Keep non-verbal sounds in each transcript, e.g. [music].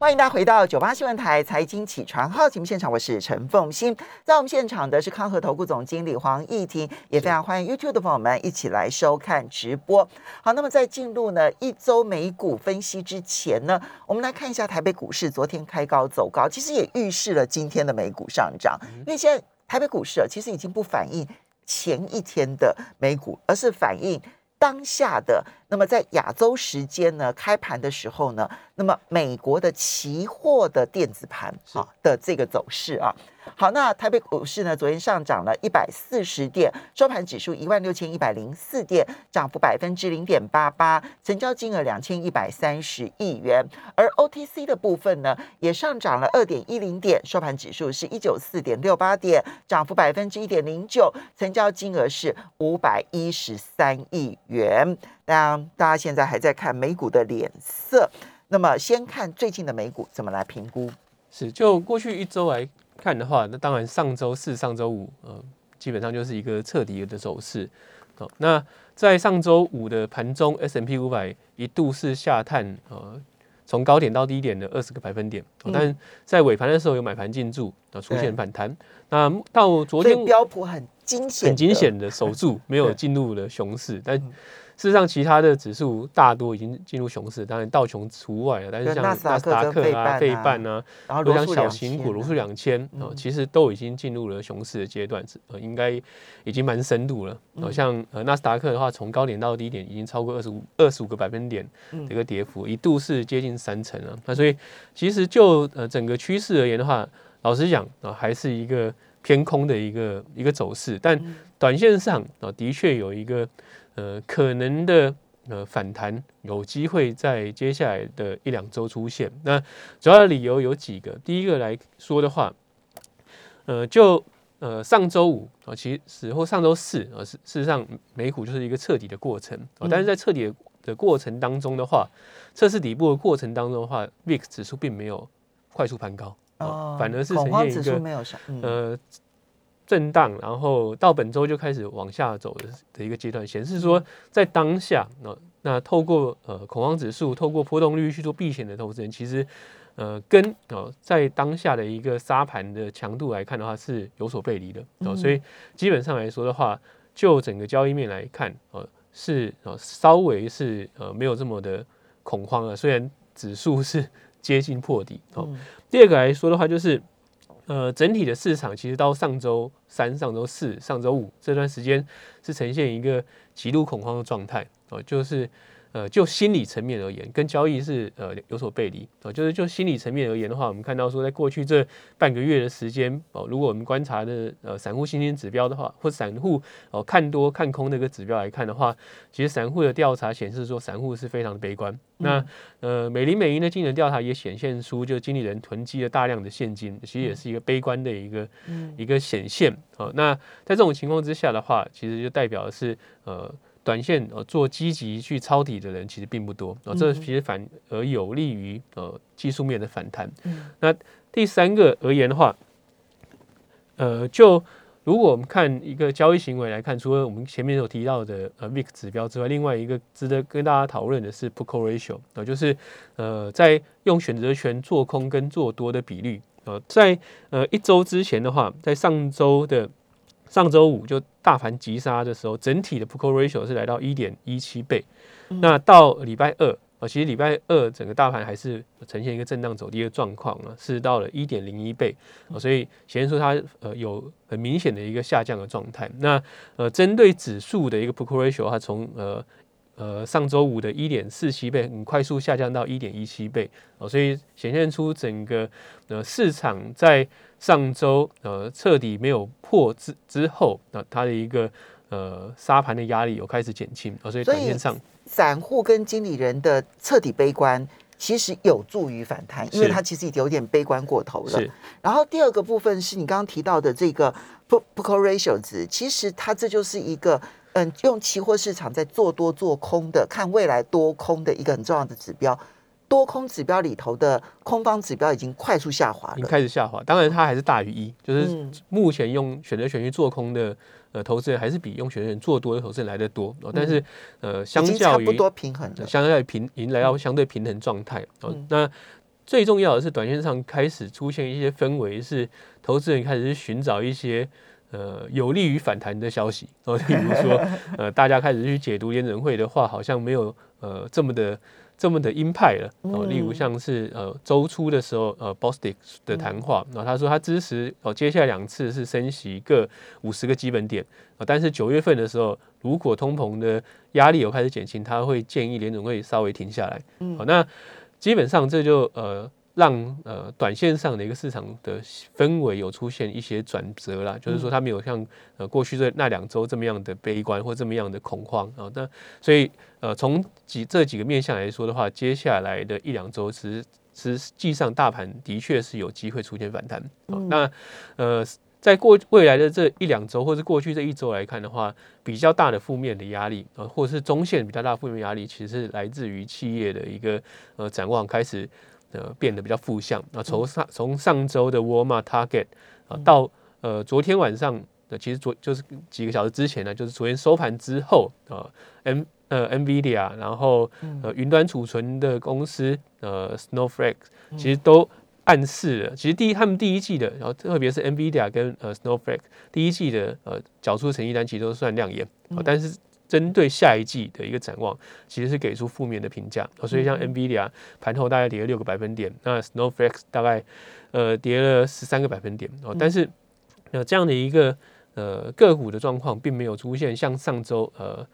欢迎大家回到九八新闻台财经起床号节目现场，我是陈凤欣，在我们现场的是康和投顾总经理黄义婷，也非常欢迎 YouTube 的朋友们一起来收看直播。好，那么在进入呢一周美股分析之前呢，我们来看一下台北股市昨天开高走高，其实也预示了今天的美股上涨，因为现在台北股市其实已经不反映前一天的美股，而是反映当下的。那么在亚洲时间呢，开盘的时候呢，那么美国的期货的电子盘啊的这个走势啊，好，那台北股市呢，昨天上涨了一百四十点，收盘指数一万六千一百零四点，涨幅百分之零点八八，成交金额两千一百三十亿元，而 OTC 的部分呢，也上涨了二点一零点，收盘指数是一九四点六八点，涨幅百分之一点零九，成交金额是五百一十三亿元。那大家现在还在看美股的脸色，那么先看最近的美股怎么来评估？是就过去一周来看的话，那当然上周四、上周五，呃，基本上就是一个彻底的走势。哦，那在上周五的盘中，S&P 五百一度是下探，呃，从高点到低点的二十个百分点，哦，但在尾盘的时候有买盘进驻，啊，出现反弹。那到昨天标普很惊险，很惊险的守住，[laughs] 没有进入了熊市，但。事实上，其他的指数大多已经进入熊市，当然道琼除外了。但是像纳斯达克啊、费半啊，然后像小型股罗素两千啊，其实都已经进入了熊市的阶段，呃，应该已经蛮深度了。好像呃纳斯达克的话，从高点到低点已经超过二十五二十五个百分点的一个跌幅，一度是接近三成了。那所以其实就呃整个趋势而言的话，老实讲啊，还是一个偏空的一个一个走势。但短线上啊，的确有一个。呃，可能的呃反弹有机会在接下来的一两周出现。那主要的理由有几个。第一个来说的话，呃，就呃上周五啊，其实或上周四啊，事事实上美股就是一个彻底的过程啊。但是在彻底的过程当中的话，测试底部的过程当中的话，VIX 指数并没有快速攀高啊，反而是呈现一个呃。震荡，然后到本周就开始往下走的的一个阶段，显示说在当下，那那透过呃恐慌指数，透过波动率去做避险的投资人，其实呃跟呃在当下的一个沙盘的强度来看的话，是有所背离的哦。所以基本上来说的话，就整个交易面来看，呃是呃稍微是呃没有这么的恐慌了。虽然指数是接近破底哦。第二个来说的话，就是。呃，整体的市场其实到上周三、上周四、上周五这段时间是呈现一个极度恐慌的状态哦，就是。呃，就心理层面而言，跟交易是呃有所背离啊。就是就心理层面而言的话，我们看到说，在过去这半个月的时间哦，如果我们观察的呃散户信心指标的话，或散户哦看多看空那个指标来看的话，其实散户的调查显示说，散户是非常的悲观。那呃，美林美银的经理人调查也显现出，就经理人囤积了大量的现金，其实也是一个悲观的一个一个显现。好，那在这种情况之下的话，其实就代表的是呃。短线呃做积极去抄底的人其实并不多啊，这其实反而有利于呃技术面的反弹。那第三个而言的话，呃，就如果我们看一个交易行为来看，除了我们前面有提到的呃 VIX 指标之外，另外一个值得跟大家讨论的是 Put Call Ratio 啊，就是呃在用选择权做空跟做多的比率啊，在呃一周之前的话，在上周的。上周五就大盘急杀的时候，整体的 Put Call Ratio 是来到一点一七倍。那到礼拜二啊，其实礼拜二整个大盘还是呈现一个震荡走低的状况啊，是到了一点零一倍啊，所以显示出它呃有很明显的一个下降的状态。那呃，针对指数的一个 Put Call Ratio，它从呃呃上周五的一点四七倍，很快速下降到一点一七倍啊，所以显现出整个呃市场在。上周呃彻底没有破之之后，那它的一个呃沙盘的压力有开始减轻啊，所以短线上散户跟经理人的彻底悲观其实有助于反弹，因为它其实已经有点悲观过头了。是。然后第二个部分是你刚刚提到的这个 put call ratio 值，其实它这就是一个嗯用期货市场在做多做空的看未来多空的一个很重要的指标。多空指标里头的空方指标已经快速下滑了，已经开始下滑。当然，它还是大于一，就是目前用选择权去做空的呃投资人，还是比用选择权做多的投资人来的多。但是呃，相较于差不多平衡，相较于平已经来到相对平衡状态。哦，那最重要的是，短线上开始出现一些氛围，是投资人开始去寻找一些呃有利于反弹的消息。哦，比如说，呃，大家开始去解读联准会的话，好像没有呃这么的。这么的鹰派了哦，例如像是呃周初的时候，呃 Bostic 的谈话，然后他说他支持哦，接下来两次是升息各五十个基本点啊，但是九月份的时候，如果通膨的压力有开始减轻，他会建议联总会稍微停下来。好，那基本上这就呃。让呃短线上的一个市场的氛围有出现一些转折啦，就是说它没有像呃过去这那两周这么样的悲观或这么样的恐慌啊。那所以呃从几这几个面向来说的话，接下来的一两周，其实实际上大盘的确是有机会出现反弹啊。那呃在过未来的这一两周，或是过去这一周来看的话，比较大的负面的压力啊，或者是中线比较大的负面压力，其实是来自于企业的一个呃展望开始。呃，变得比较负向。那从上从上周的沃尔玛 Target 啊，到呃昨天晚上的，其实昨就是几个小时之前呢，就是昨天收盘之后啊，M 呃 NVIDIA，然后呃云端储存的公司呃 Snowflake，其实都暗示了，其实第一他们第一季的，然后特别是 NVIDIA 跟呃 Snowflake 第一季的呃缴出的成绩单，其实都算亮眼，但是。针对下一季的一个展望，其实是给出负面的评价，所以像 NVIDIA 盘后大概跌了六个百分点，那 Snowflake 大概呃跌了十三个百分点。哦，但是呃这样的一个呃个股的状况，并没有出现像上周呃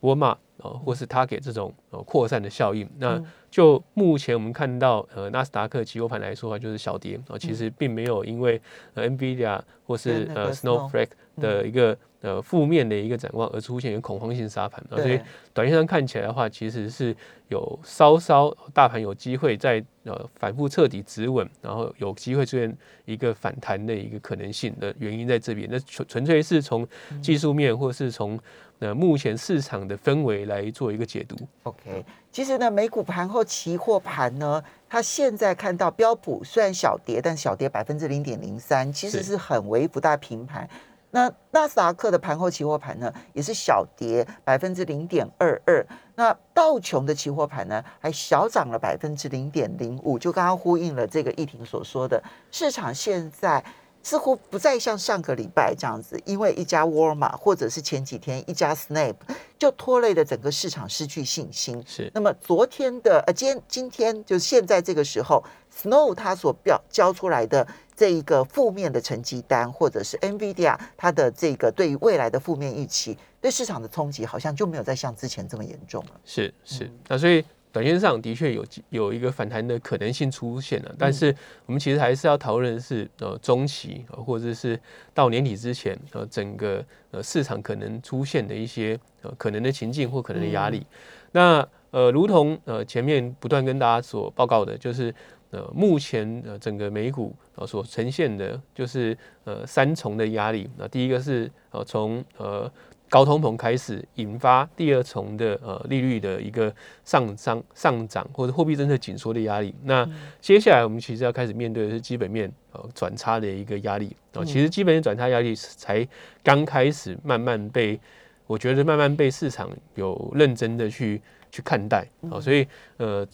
沃尔玛哦或是 Target 这种呃扩散的效应。那就目前我们看到呃纳斯达克期货盘来说的话，就是小跌啊，其实并没有因为呃 NVIDIA 或是呃 Snowflake 的一个呃，负面的一个展望而出现一个恐慌性杀盘。啊，所以短线上看起来的话，其实是有稍稍大盘有机会在呃反复彻底止稳，然后有机会出现一个反弹的一个可能性的原因在这边。那纯纯粹是从技术面或是从呃目前市场的氛围来做一个解读。OK，其实呢，美股盘后期货盘呢，它现在看到标普虽然小跌，但小跌百分之零点零三，其实是很微不大平盘。那纳斯达克的盘后期货盘呢，也是小跌百分之零点二二。那道琼的期货盘呢，还小涨了百分之零点零五。就刚刚呼应了这个议婷所说的，市场现在似乎不再像上个礼拜这样子，因为一家沃尔玛或者是前几天一家 Snap 就拖累了整个市场失去信心。是。那么昨天的呃，今天今天就是现在这个时候，Snow 它所表交出来的。这一个负面的成绩单，或者是 NVIDIA 它的这个对于未来的负面预期，对市场的冲击好像就没有再像之前这么严重了。是是，那所以短线上的确有有一个反弹的可能性出现了，但是我们其实还是要讨论的是呃中期或者是到年底之前呃整个呃市场可能出现的一些呃可能的情境或可能的压力。那呃如同呃前面不断跟大家所报告的，就是。呃，目前呃整个美股呃所呈现的就是呃三重的压力。那第一个是呃从呃高通膨开始引发第二重的呃利率的一个上涨上涨或者货币政策紧缩的压力。那接下来我们其实要开始面对的是基本面呃转差的一个压力。啊，其实基本面转差压力才刚开始慢慢被我觉得慢慢被市场有认真的去去看待。啊，所以呃。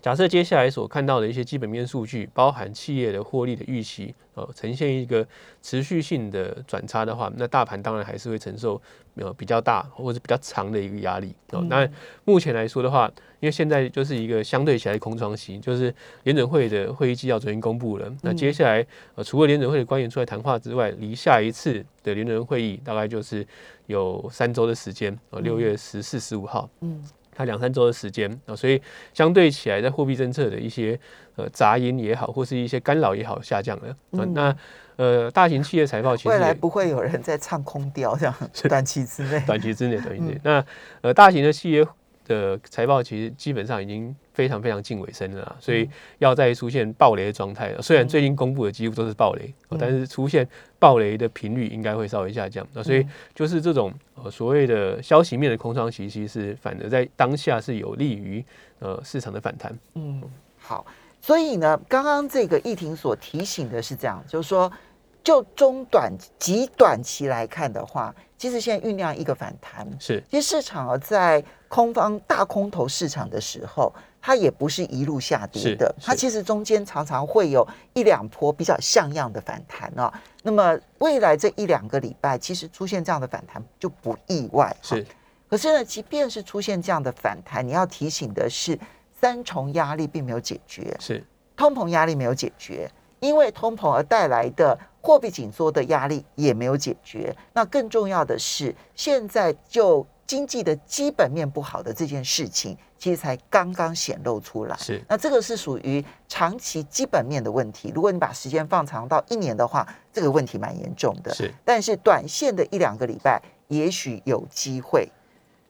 假设接下来所看到的一些基本面数据，包含企业的获利的预期，呃，呈现一个持续性的转差的话，那大盘当然还是会承受呃比较大或者比较长的一个压力。哦，那目前来说的话，因为现在就是一个相对起来的空窗期，就是联准会的会议纪要昨天公布了，那接下来呃除了联准会的官员出来谈话之外，离下一次的联准会议大概就是有三周的时间，呃，六月十四、十五号。嗯。它两三周的时间啊，所以相对起来，在货币政策的一些呃杂音也好，或是一些干扰也好，下降了。嗯、那呃，大型企业财报其实未来不会有人在唱空调，这样短期之内，[laughs] 短期之内，短期之内。嗯、那呃，大型的企业。的财报其实基本上已经非常非常近尾声了，所以要再出现暴雷的状态，虽然最近公布的几乎都是暴雷，但是出现暴雷的频率应该会稍微下降。那所以就是这种呃所谓的消息面的空窗期，其实反而在当下是有利于呃市场的反弹。嗯，好，所以呢，刚刚这个议婷所提醒的是这样，就是说。就中短极短期来看的话，其实现在酝酿一个反弹。是，其实市场啊在空方大空头市场的时候，它也不是一路下跌的，它其实中间常常会有一两波比较像样的反弹啊。那么未来这一两个礼拜，其实出现这样的反弹就不意外。是，可是呢，即便是出现这样的反弹，你要提醒的是，三重压力并没有解决，是通膨压力没有解决，因为通膨而带来的货币紧缩的压力也没有解决。那更重要的是，现在就经济的基本面不好的这件事情，其实才刚刚显露出来。是，那这个是属于长期基本面的问题。如果你把时间放长到一年的话，这个问题蛮严重的。是，但是短线的一两个礼拜，也许有机会。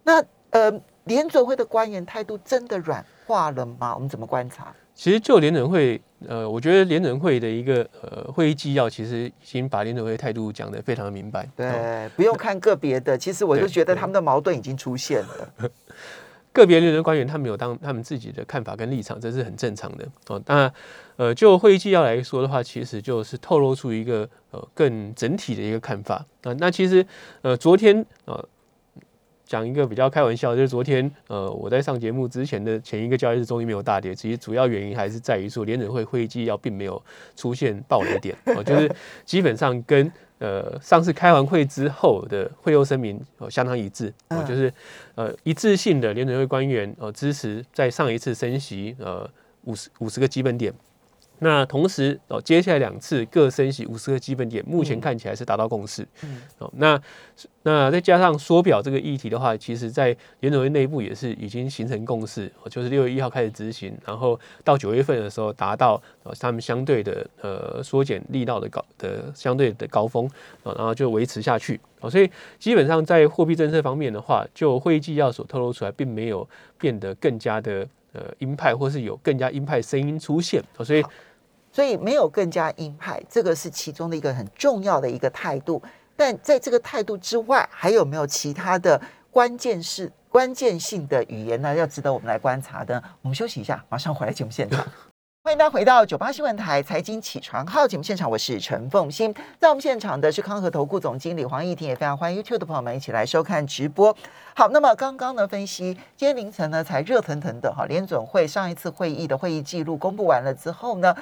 那呃，联准会的官员态度真的软化了吗？我们怎么观察？其实就联准会，呃，我觉得联准会的一个呃会议纪要，其实已经把联准会态度讲得非常的明白。对，哦、不用看个别的，其实我就觉得他们的矛盾已经出现了。[laughs] 个别联准官员他们有当他们自己的看法跟立场，这是很正常的。哦，那呃，就会议纪要来说的话，其实就是透露出一个呃更整体的一个看法。啊，那其实呃昨天呃。讲一个比较开玩笑，就是昨天，呃，我在上节目之前的前一个交易日终于没有大跌，其实主要原因还是在于说联准会会议纪要并没有出现暴雷点，[laughs] 哦，就是基本上跟呃上次开完会之后的会后声明哦相当一致，哦，就是呃一致性的联准会官员呃支持在上一次升息呃五十五十个基本点。那同时哦，接下来两次各升息五十个基本点，目前看起来是达到共识。嗯，哦，那那再加上缩表这个议题的话，其实在联准会内部也是已经形成共识，就是六月一号开始执行，然后到九月份的时候达到呃他们相对的呃缩减力道的高的相对的高峰，然后就维持下去。哦，所以基本上在货币政策方面的话，就会议纪要所透露出来，并没有变得更加的呃鹰派，或是有更加鹰派声音出现。哦，所以。所以没有更加鹰派，这个是其中的一个很重要的一个态度。但在这个态度之外，还有没有其他的关键是关键性的语言呢？要值得我们来观察的。我们休息一下，马上回来节目现场。[laughs] 欢迎大家回到九八新闻台财经起床号节目现场，我是陈凤欣。在我们现场的是康和投顾总经理黄义婷，也非常欢迎 YouTube 的朋友们一起来收看直播。好，那么刚刚呢分析，今天凌晨呢才热腾腾的哈联准会上一次会议的会议记录公布完了之后呢。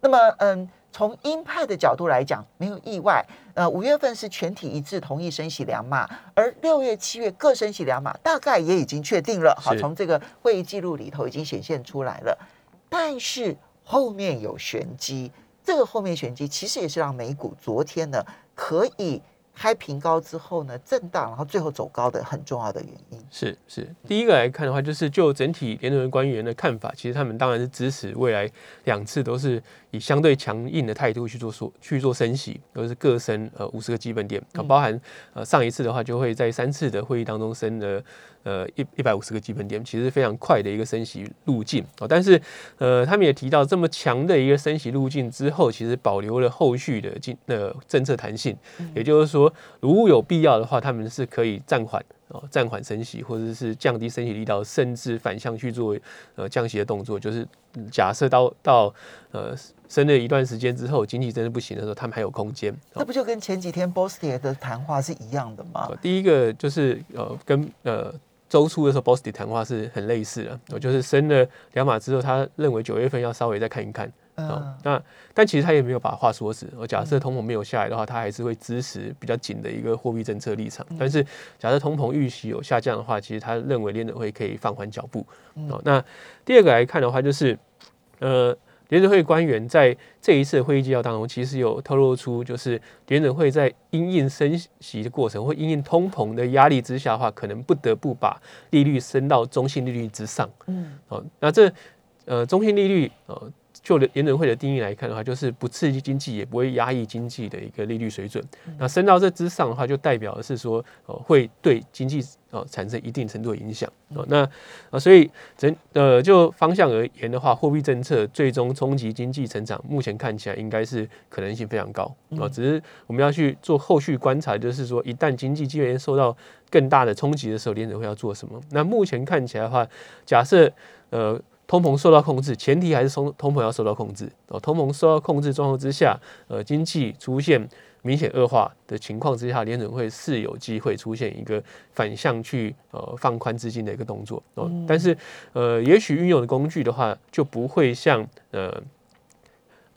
那么，嗯，从鹰派的角度来讲，没有意外。呃，五月份是全体一致同意升息两码，而六月、七月各升息两码，大概也已经确定了。好，从这个会议记录里头已经显现出来了。但是后面有玄机，这个后面玄机其实也是让美股昨天呢可以。开平高之后呢，震荡，然后最后走高的很重要的原因是是第一个来看的话，就是就整体联准会官员的看法，其实他们当然是支持未来两次都是以相对强硬的态度去做说去做升息，都是各升呃五十个基本点，包含呃上一次的话就会在三次的会议当中升了。呃，一一百五十个基本点，其实非常快的一个升息路径啊。但是，呃，他们也提到，这么强的一个升息路径之后，其实保留了后续的政呃政策弹性。也就是说，如果有必要的话，他们是可以暂缓啊，暂缓升息，或者是降低升息力道，甚至反向去做呃降息的动作。就是假设到到呃升了一段时间之后，经济真的不行的时候，他们还有空间。这不就跟前几天 Bostic 的谈话是一样的吗？第一个就是呃跟呃。周初的时候，Bostic 谈话是很类似的，我就是升了两码之后，他认为九月份要稍微再看一看。啊，那但其实他也没有把话说死。我假设通膨没有下来的话，他还是会支持比较紧的一个货币政策立场。但是假设通膨预期有下降的话，其实他认为联准会可以放缓脚步。哦，那第二个来看的话，就是呃。联准会官员在这一次的会议纪要当中，其实有透露出，就是联准会在因应升息的过程或因应通膨的压力之下的话，可能不得不把利率升到中性利率之上。嗯，好，那这呃中性利率呃。就联准会的定义来看的话，就是不刺激经济，也不会压抑经济的一个利率水准。那升到这之上的话，就代表的是说，呃，会对经济呃产生一定程度的影响。哦，那啊，所以整呃就方向而言的话，货币政策最终冲击经济成长，目前看起来应该是可能性非常高。啊，只是我们要去做后续观察，就是说，一旦经济基本面受到更大的冲击的时候，联准会要做什么？那目前看起来的话，假设呃。通膨受到控制，前提还是通通膨要受到控制哦。通膨受到控制状况之下，呃，经济出现明显恶化的情况之下，联准会是有机会出现一个反向去呃放宽资金的一个动作哦。但是呃，也许运用的工具的话，就不会像呃。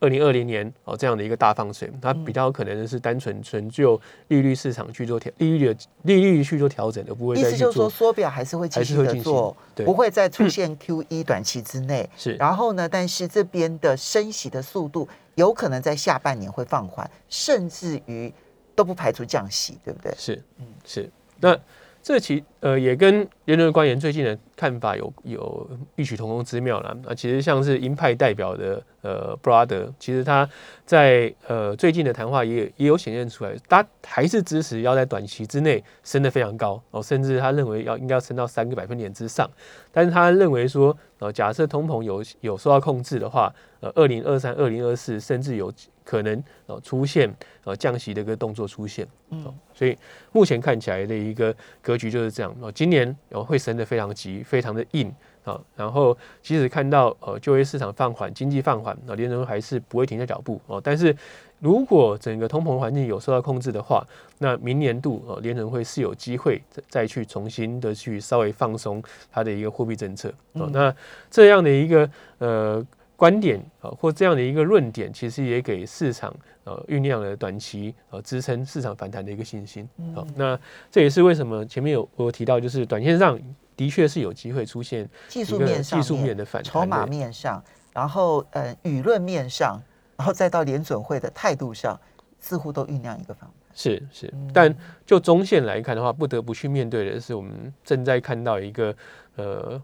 二零二零年哦，这样的一个大放水，它比较可能的是单纯纯就利率市场去做调利率的利率去做调整，而不会再。意思就是说，缩表还是会继续的做，不会再出 [clears throat] 现 QE 短期之内。是，然后呢，但是这边的升息的速度有可能在下半年会放缓，甚至于都不排除降息，对不对？是，嗯，是。那这其呃也跟联准官员最近的看法有有异曲同工之妙了啊。其实像是鹰派代表的。呃，布拉德其实他在呃最近的谈话也也有显现出来，他还是支持要在短期之内升得非常高哦，甚至他认为要应该要升到三个百分点之上。但是他认为说，呃，假设通膨有有受到控制的话，呃，二零二三、二零二四甚至有可能呃出现呃降息的一个动作出现。嗯，所以目前看起来的一个格局就是这样哦，今年哦会升得非常急，非常的硬。啊，然后即使看到呃就业市场放缓、经济放缓，那联储会还是不会停下脚步哦。但是如果整个通膨环境有受到控制的话，那明年度哦联储会是有机会再再去重新的去稍微放松它的一个货币政策哦。那这样的一个呃观点啊，或这样的一个论点，其实也给市场呃酝酿了短期呃支撑市场反弹的一个信心。好，那这也是为什么前面有我有提到，就是短线上。的确是有机会出现技术面上、技术面的反弹，筹码面上，然后呃舆论面上，然后再到联准会的态度上，似乎都酝酿一个反弹。是是，但就中线来看的话，不得不去面对的是，我们正在看到一个呃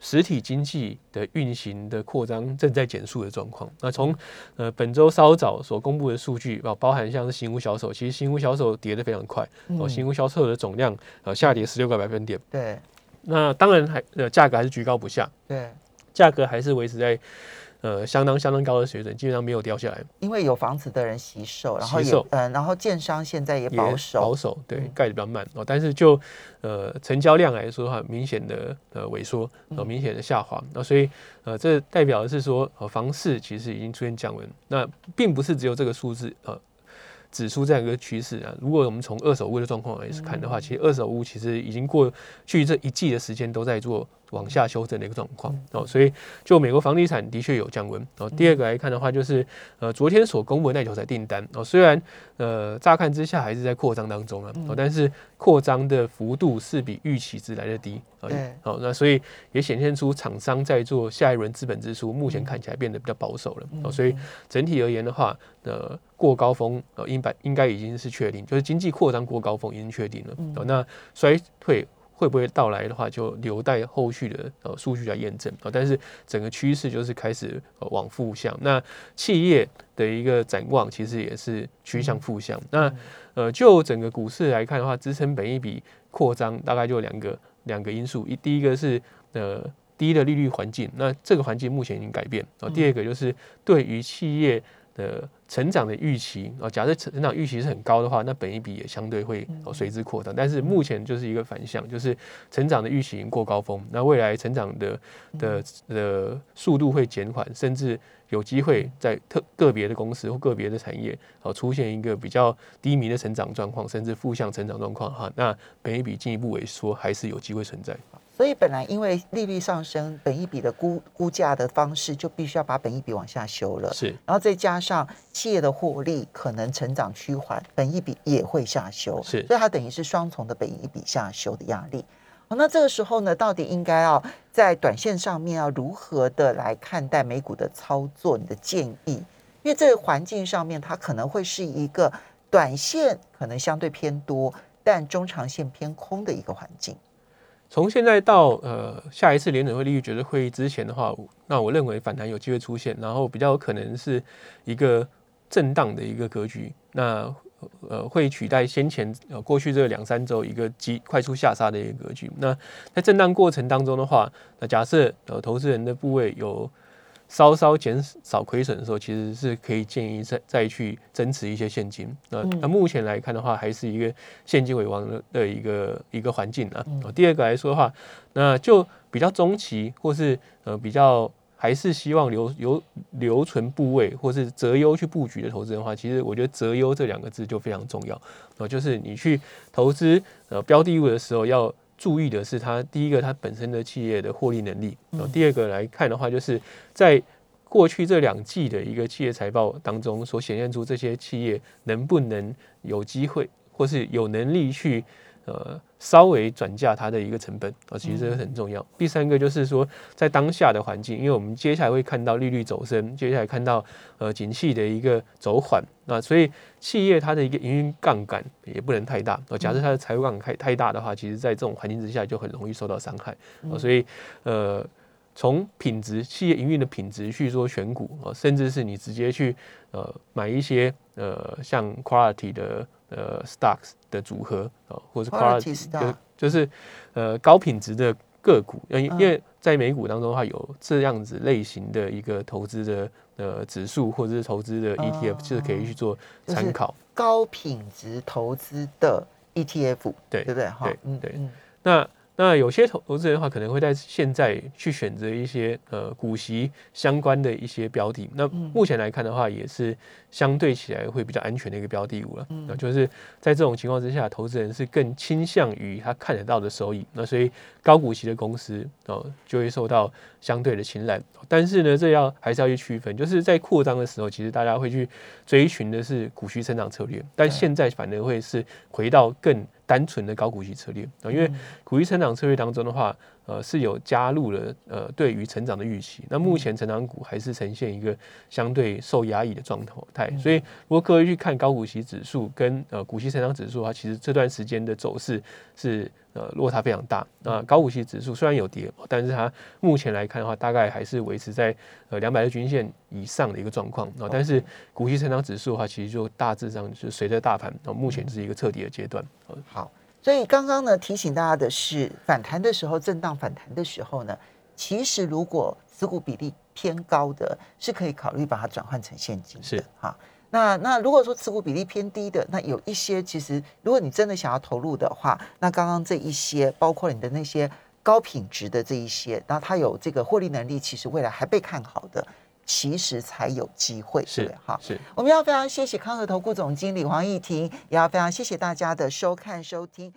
实体经济的运行的扩张正在减速的状况。那从呃本周稍早所公布的数据啊，包含像是新屋销售，其实新屋销售跌得非常快哦，新屋销售的总量呃下跌十六个百分点。对。那当然还呃价格还是居高不下，对，价格还是维持在呃相当相当高的水准，基本上没有掉下来。因为有房子的人惜售，然后也嗯、呃，然后建商现在也保守，保守对，盖得比较慢哦。但是就呃成交量来说的话，明显的呃萎缩，呃明显的下滑。那所以呃这代表的是说，呃房市其实已经出现降温。那并不是只有这个数字呃。指出这样一个趋势啊，如果我们从二手屋的状况来看的话，其实二手屋其实已经过去这一季的时间都在做往下修正的一个状况哦，所以就美国房地产的确有降温哦。第二个来看的话，就是呃昨天所公布的耐久材订单哦，虽然呃乍看之下还是在扩张当中啊，哦，但是扩张的幅度是比预期值来的低啊。好，那所以也显现出厂商在做下一轮资本支出，目前看起来变得比较保守了哦。所以整体而言的话，呃过高峰呃应该应该已经是确定，就是经济扩张过高峰已经确定了哦。那衰退。会不会到来的话，就留待后续的呃数据来验证啊。但是整个趋势就是开始往负向。那企业的一个展望其实也是趋向负向。那呃，就整个股市来看的话，支撑本一比扩张大概就两个两个因素。一第一个是呃低的利率环境，那这个环境目前已经改变啊。第二个就是对于企业的成长的预期啊，假设成长预期是很高的话，那本一比也相对会随之扩张。但是目前就是一个反向，就是成长的预期已经过高峰，那未来成长的的的速度会减缓，甚至有机会在特个别的公司或个别的产业哦出现一个比较低迷的成长状况，甚至负向成长状况哈，那本一比进一步萎缩还是有机会存在。所以本来因为利率上升，本一比的估估价的方式就必须要把本一比往下修了。是，然后再加上企业的获利可能成长趋缓，本一比也会下修。是，所以它等于是双重的本一比下修的压力。好，那这个时候呢，到底应该要在短线上面要如何的来看待美股的操作？你的建议？因为这个环境上面，它可能会是一个短线可能相对偏多，但中长线偏空的一个环境。从现在到呃下一次联准会利率决策会议之前的话，那我认为反弹有机会出现，然后比较有可能是一个震荡的一个格局，那呃会取代先前呃过去这两三周一个急快速下杀的一个格局。那在震荡过程当中的话，那假设呃投资人的部位有。稍稍减少亏损的时候，其实是可以建议再再去增持一些现金。那那目前来看的话，还是一个现金为王的的一个一个环境啊。第二个来说的话，那就比较中期或是呃比较还是希望留留留存部位或是择优去布局的投资人的话，其实我觉得择优这两个字就非常重要啊，就是你去投资呃标的物的时候要注意的是它第一个它本身的企业的获利能力，然后第二个来看的话，就是在过去这两季的一个企业财报当中所显现出这些企业能不能有机会或是有能力去。呃，稍微转嫁它的一个成本啊，其实这个很重要。第三个就是说，在当下的环境，因为我们接下来会看到利率走升，接下来看到呃景气的一个走缓，那所以企业它的一个营运杠杆也不能太大。假设它的财务杠杆太太大的话，其实在这种环境之下就很容易受到伤害。所以呃，从品质企业营运的品质去说选股啊，甚至是你直接去呃买一些呃像 quality 的。呃，stocks 的组合啊，或者是 quality stock，就是呃高品质的个股，因为因为在美股当中的话，有这样子类型的一个投资的呃指数或者是投资的 ETF，就是可以去做参考。高品质投资的 ETF，对对不对？哈，对对，那。那有些投投资人的话，可能会在现在去选择一些呃股息相关的一些标的。那目前来看的话，也是相对起来会比较安全的一个标的物了。那就是在这种情况之下，投资人是更倾向于他看得到的收益。那所以高股息的公司哦，就会受到相对的青睐。但是呢，这要还是要去区分，就是在扩张的时候，其实大家会去追寻的是股息成长策略，但现在反而会是回到更。单纯的高股息策略啊，因为股息成长策略当中的话，呃，是有加入了呃对于成长的预期。那目前成长股还是呈现一个相对受压抑的状态，所以如果各位去看高股息指数跟呃股息成长指数的话，其实这段时间的走势是。呃，落差非常大。那高股息指数虽然有跌，但是它目前来看的话，大概还是维持在呃两百日均线以上的一个状况啊。但是股息成长指数的话，其实就大致上就随着大盘，啊，目前是一个彻底的阶段。好，所以刚刚呢提醒大家的是，反弹的时候，震荡反弹的时候呢，其实如果持股比例偏高的，是可以考虑把它转换成现金的。是哈。那那如果说持股比例偏低的，那有一些其实，如果你真的想要投入的话，那刚刚这一些，包括你的那些高品质的这一些，那它有这个获利能力，其实未来还被看好的，其实才有机会，是的哈。是，我们要非常谢谢康和投顾总经理黄义婷，也要非常谢谢大家的收看收听。